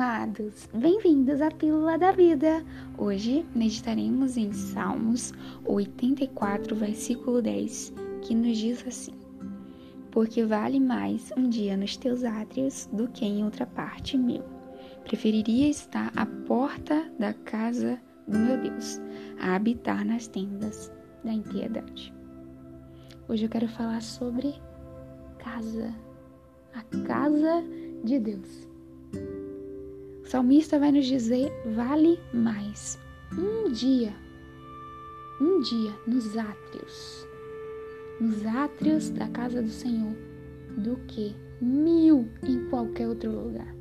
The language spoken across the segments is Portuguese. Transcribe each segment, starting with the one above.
amados, bem-vindos à Pílula da Vida. Hoje meditaremos em Salmos 84, versículo 10, que nos diz assim: Porque vale mais um dia nos teus átrios do que em outra parte mil. Preferiria estar à porta da casa do meu Deus, a habitar nas tendas da impiedade. Hoje eu quero falar sobre casa, a casa de Deus. O salmista vai nos dizer: vale mais um dia, um dia nos átrios, nos átrios da casa do Senhor, do que mil em qualquer outro lugar.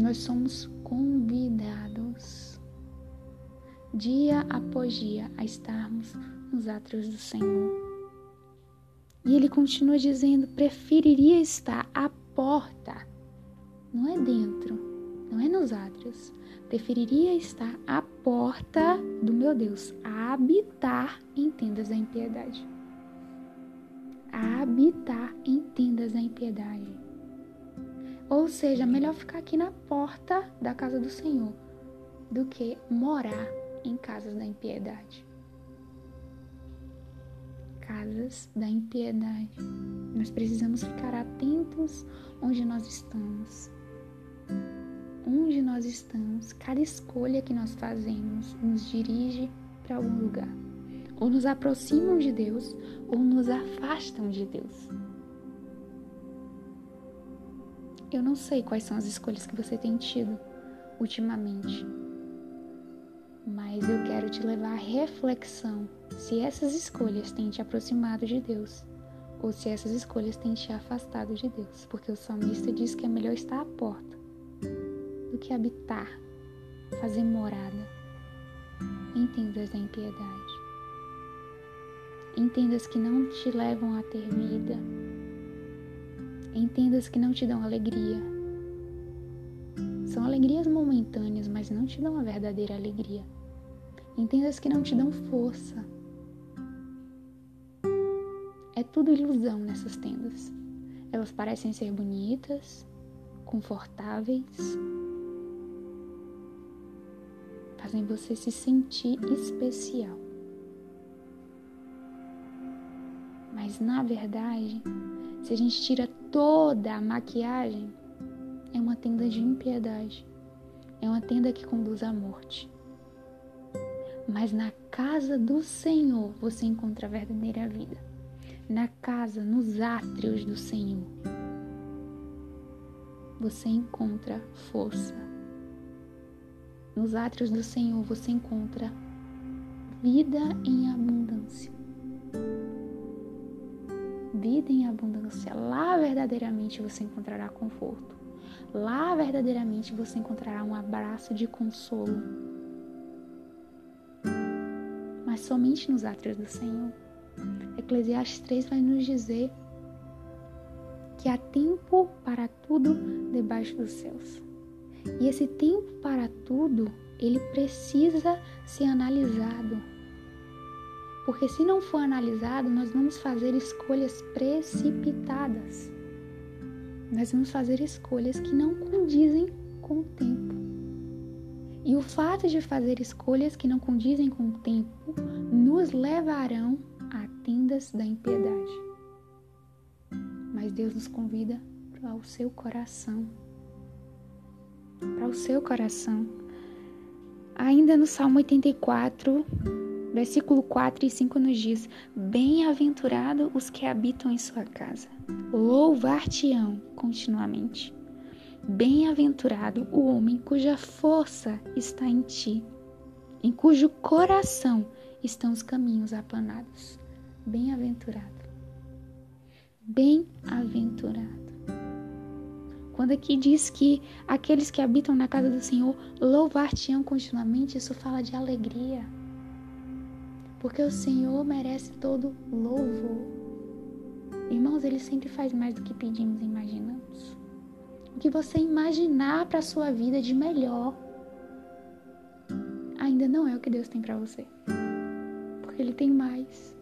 Nós somos convidados, dia após dia, a estarmos nos átrios do Senhor. E ele continua dizendo: preferiria estar à porta, não é dentro não é nos átrios. Preferiria estar à porta do meu Deus, a habitar em tendas da impiedade. A habitar em tendas da impiedade. Ou seja, melhor ficar aqui na porta da casa do Senhor do que morar em casas da impiedade. Casas da impiedade. Nós precisamos ficar atentos onde nós estamos onde nós estamos, cada escolha que nós fazemos nos dirige para algum lugar. Ou nos aproximam de Deus, ou nos afastam de Deus. Eu não sei quais são as escolhas que você tem tido ultimamente, mas eu quero te levar à reflexão se essas escolhas têm te aproximado de Deus ou se essas escolhas têm te afastado de Deus, porque o salmista diz que é melhor estar à porta do que habitar, fazer morada em tendas da impiedade. Em tendas que não te levam a ter vida, em tendas que não te dão alegria. São alegrias momentâneas, mas não te dão a verdadeira alegria. Em tendas que não te dão força. É tudo ilusão nessas tendas. Elas parecem ser bonitas, confortáveis, fazem você se sentir especial. Mas na verdade, se a gente tira toda a maquiagem, é uma tenda de impiedade. É uma tenda que conduz à morte. Mas na casa do Senhor você encontra a verdadeira vida. Na casa, nos átrios do Senhor, você encontra força, nos átrios do Senhor você encontra vida em abundância. Vida em abundância. Lá verdadeiramente você encontrará conforto. Lá verdadeiramente você encontrará um abraço de consolo. Mas somente nos átrios do Senhor. Eclesiastes 3 vai nos dizer que há tempo para tudo debaixo dos céus. E esse tempo para tudo, ele precisa ser analisado. Porque se não for analisado, nós vamos fazer escolhas precipitadas. Nós vamos fazer escolhas que não condizem com o tempo. E o fato de fazer escolhas que não condizem com o tempo nos levarão a tendas da impiedade. Mas Deus nos convida ao seu coração para o seu coração. Ainda no Salmo 84, versículo 4 e 5 nos diz: Bem-aventurado os que habitam em sua casa, louvar-te-ão continuamente. Bem-aventurado o homem cuja força está em ti, em cujo coração estão os caminhos aplanados. Bem-aventurado. Bem-aventurado. Quando aqui diz que aqueles que habitam na casa do Senhor louvar-te-ão continuamente, isso fala de alegria. Porque o Senhor merece todo louvor. Irmãos, Ele sempre faz mais do que pedimos e imaginamos. O que você imaginar para a sua vida de melhor ainda não é o que Deus tem para você. Porque Ele tem mais.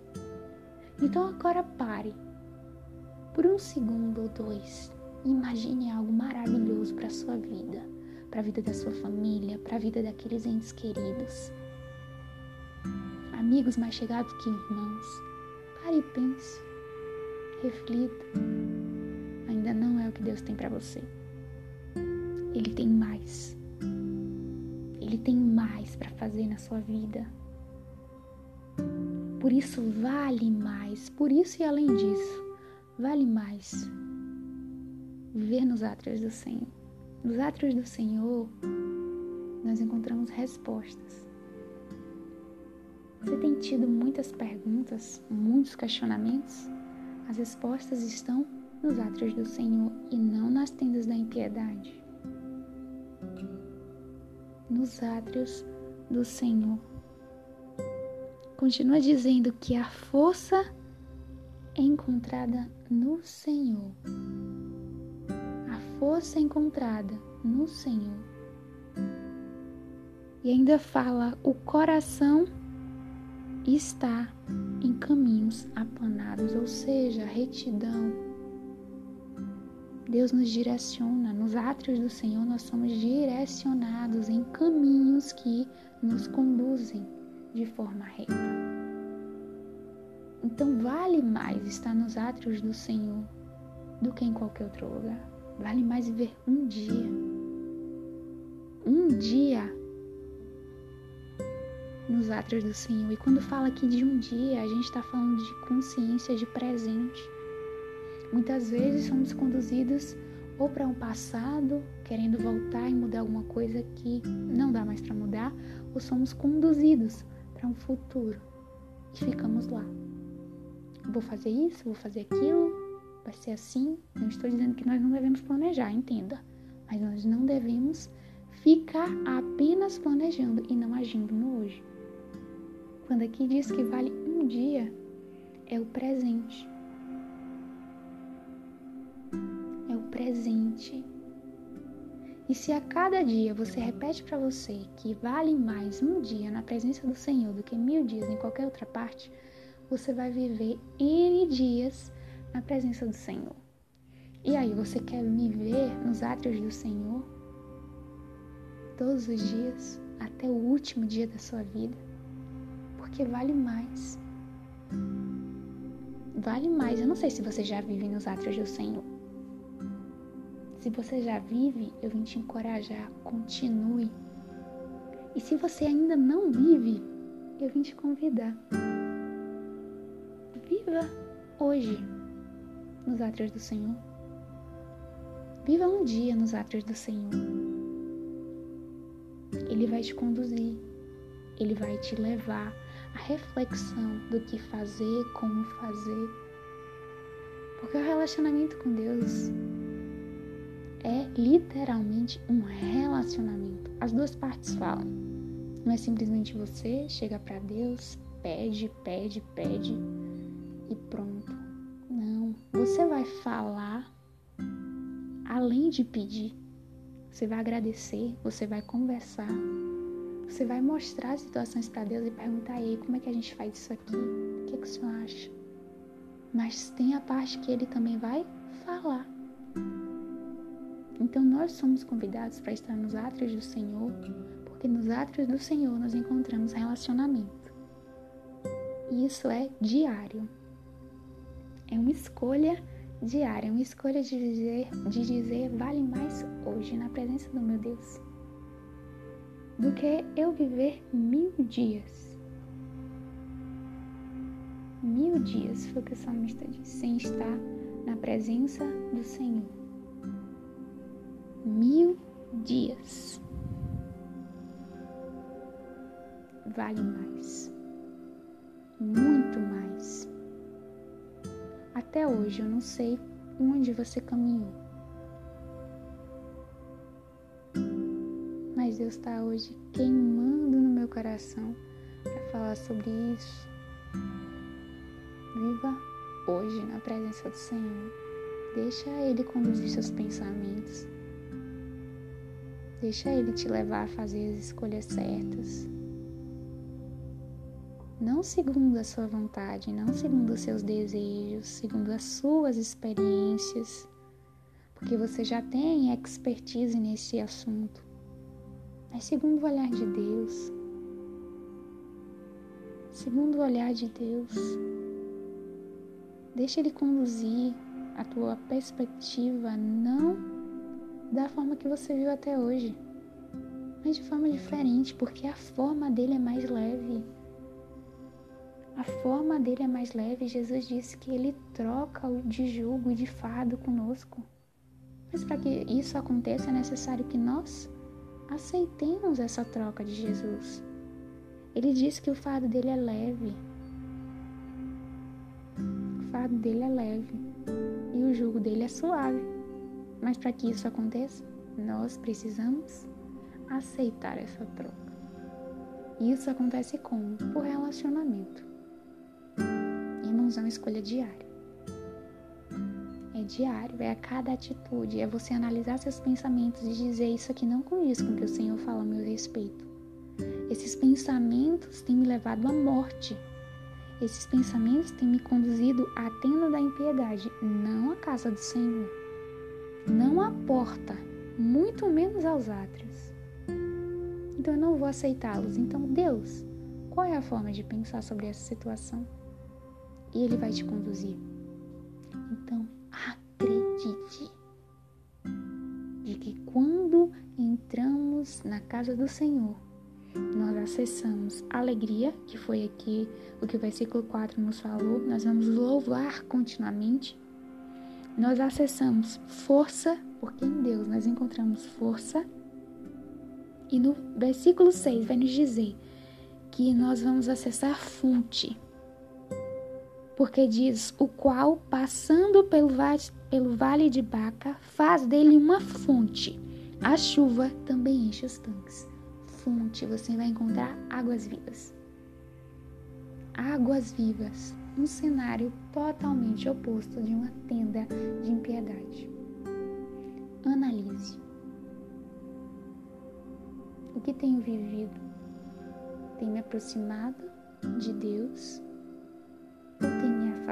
Então agora pare. Por um segundo ou dois Imagine algo maravilhoso para sua vida, para a vida da sua família, para a vida daqueles entes queridos. Amigos mais chegados que irmãos. Pare e pense. Reflita. Ainda não é o que Deus tem para você. Ele tem mais. Ele tem mais para fazer na sua vida. Por isso vale mais. Por isso e além disso, vale mais viver nos átrios do Senhor. Nos átrios do Senhor, nós encontramos respostas. Você tem tido muitas perguntas, muitos questionamentos? As respostas estão nos átrios do Senhor e não nas tendas da impiedade. Nos átrios do Senhor. Continua dizendo que a força é encontrada no Senhor força encontrada no Senhor. E ainda fala: o coração está em caminhos aplanados, ou seja, retidão. Deus nos direciona, nos átrios do Senhor nós somos direcionados em caminhos que nos conduzem de forma reta. Então vale mais estar nos átrios do Senhor do que em qualquer outro lugar. Vale mais viver um dia. Um dia nos átrios do Senhor. E quando fala aqui de um dia, a gente está falando de consciência de presente. Muitas vezes somos conduzidos ou para um passado, querendo voltar e mudar alguma coisa que não dá mais para mudar, ou somos conduzidos para um futuro e ficamos lá. Vou fazer isso, vou fazer aquilo, vai ser assim. Não estou dizendo que nós não devemos planejar, entenda. Mas nós não devemos ficar apenas planejando e não agindo no hoje. Quando aqui diz que vale um dia, é o presente. É o presente. E se a cada dia você repete para você que vale mais um dia na presença do Senhor do que mil dias em qualquer outra parte, você vai viver N dias na presença do Senhor. E aí, você quer viver nos átrios do Senhor todos os dias, até o último dia da sua vida? Porque vale mais. Vale mais. Eu não sei se você já vive nos átrios do Senhor. Se você já vive, eu vim te encorajar, continue. E se você ainda não vive, eu vim te convidar. Viva hoje nos átrios do Senhor. Viva um dia nos átrios do Senhor. Ele vai te conduzir, ele vai te levar à reflexão do que fazer, como fazer. Porque o relacionamento com Deus é literalmente um relacionamento. As duas partes falam. Não é simplesmente você chega para Deus, pede, pede, pede e pronto. Você vai falar além de pedir. Você vai agradecer, você vai conversar, você vai mostrar as situações para Deus e perguntar a Ele como é que a gente faz isso aqui, o que, é que o Senhor acha. Mas tem a parte que Ele também vai falar. Então nós somos convidados para estar nos átrios do Senhor, porque nos átrios do Senhor nós encontramos relacionamento. E isso é diário. É uma escolha diária, uma escolha de dizer, de dizer vale mais hoje na presença do meu Deus do que eu viver mil dias. Mil dias foi o que o salmista disse, sem estar na presença do Senhor. Mil dias. Vale mais. Muito mais. Até hoje eu não sei onde você caminhou. Mas Deus está hoje queimando no meu coração para falar sobre isso. Viva hoje na presença do Senhor. Deixa Ele conduzir seus pensamentos. Deixa Ele te levar a fazer as escolhas certas não segundo a sua vontade, não segundo os seus desejos, segundo as suas experiências, porque você já tem expertise nesse assunto. mas segundo o olhar de Deus. Segundo o olhar de Deus. Deixa Ele conduzir a tua perspectiva, não da forma que você viu até hoje, mas de forma diferente, porque a forma dele é mais leve. A forma dele é mais leve. Jesus disse que ele troca o de jugo e de fardo conosco. Mas para que isso aconteça é necessário que nós aceitemos essa troca de Jesus. Ele disse que o fardo dele é leve. O fardo dele é leve e o jugo dele é suave. Mas para que isso aconteça, nós precisamos aceitar essa troca. Isso acontece como? Por relacionamento. É uma escolha diária é diário, é a cada atitude, é você analisar seus pensamentos e dizer isso aqui não condiz com o que o Senhor fala a meu respeito. Esses pensamentos têm me levado à morte. Esses pensamentos têm me conduzido à tenda da impiedade, não à casa do Senhor. Não à porta, muito menos aos átrios. Então eu não vou aceitá-los. Então, Deus, qual é a forma de pensar sobre essa situação? E Ele vai te conduzir. Então, acredite de que quando entramos na casa do Senhor, nós acessamos alegria, que foi aqui o que o versículo 4 nos falou, nós vamos louvar continuamente. Nós acessamos força, porque em Deus nós encontramos força. E no versículo 6 vai nos dizer que nós vamos acessar fonte porque diz: O qual, passando pelo vale, pelo vale de Baca, faz dele uma fonte. A chuva também enche os tanques. Fonte, você vai encontrar águas vivas. Águas vivas, um cenário totalmente oposto de uma tenda de impiedade. Analise. O que tenho vivido? Tem me aproximado de Deus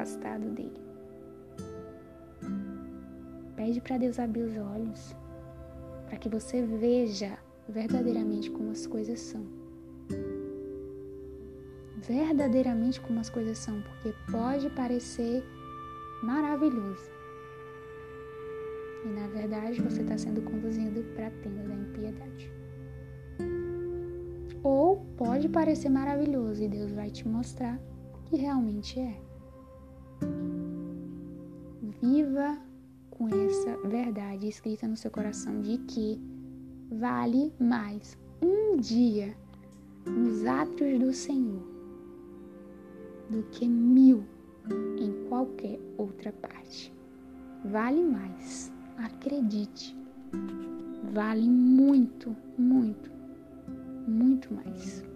afastado dele? Pede para Deus abrir os olhos, para que você veja verdadeiramente como as coisas são. Verdadeiramente como as coisas são, porque pode parecer maravilhoso. E na verdade você está sendo conduzido para a tenda da impiedade. Ou pode parecer maravilhoso e Deus vai te mostrar que realmente é. Viva com essa verdade escrita no seu coração de que vale mais um dia nos átrios do Senhor do que mil em qualquer outra parte. Vale mais, acredite. Vale muito, muito, muito mais.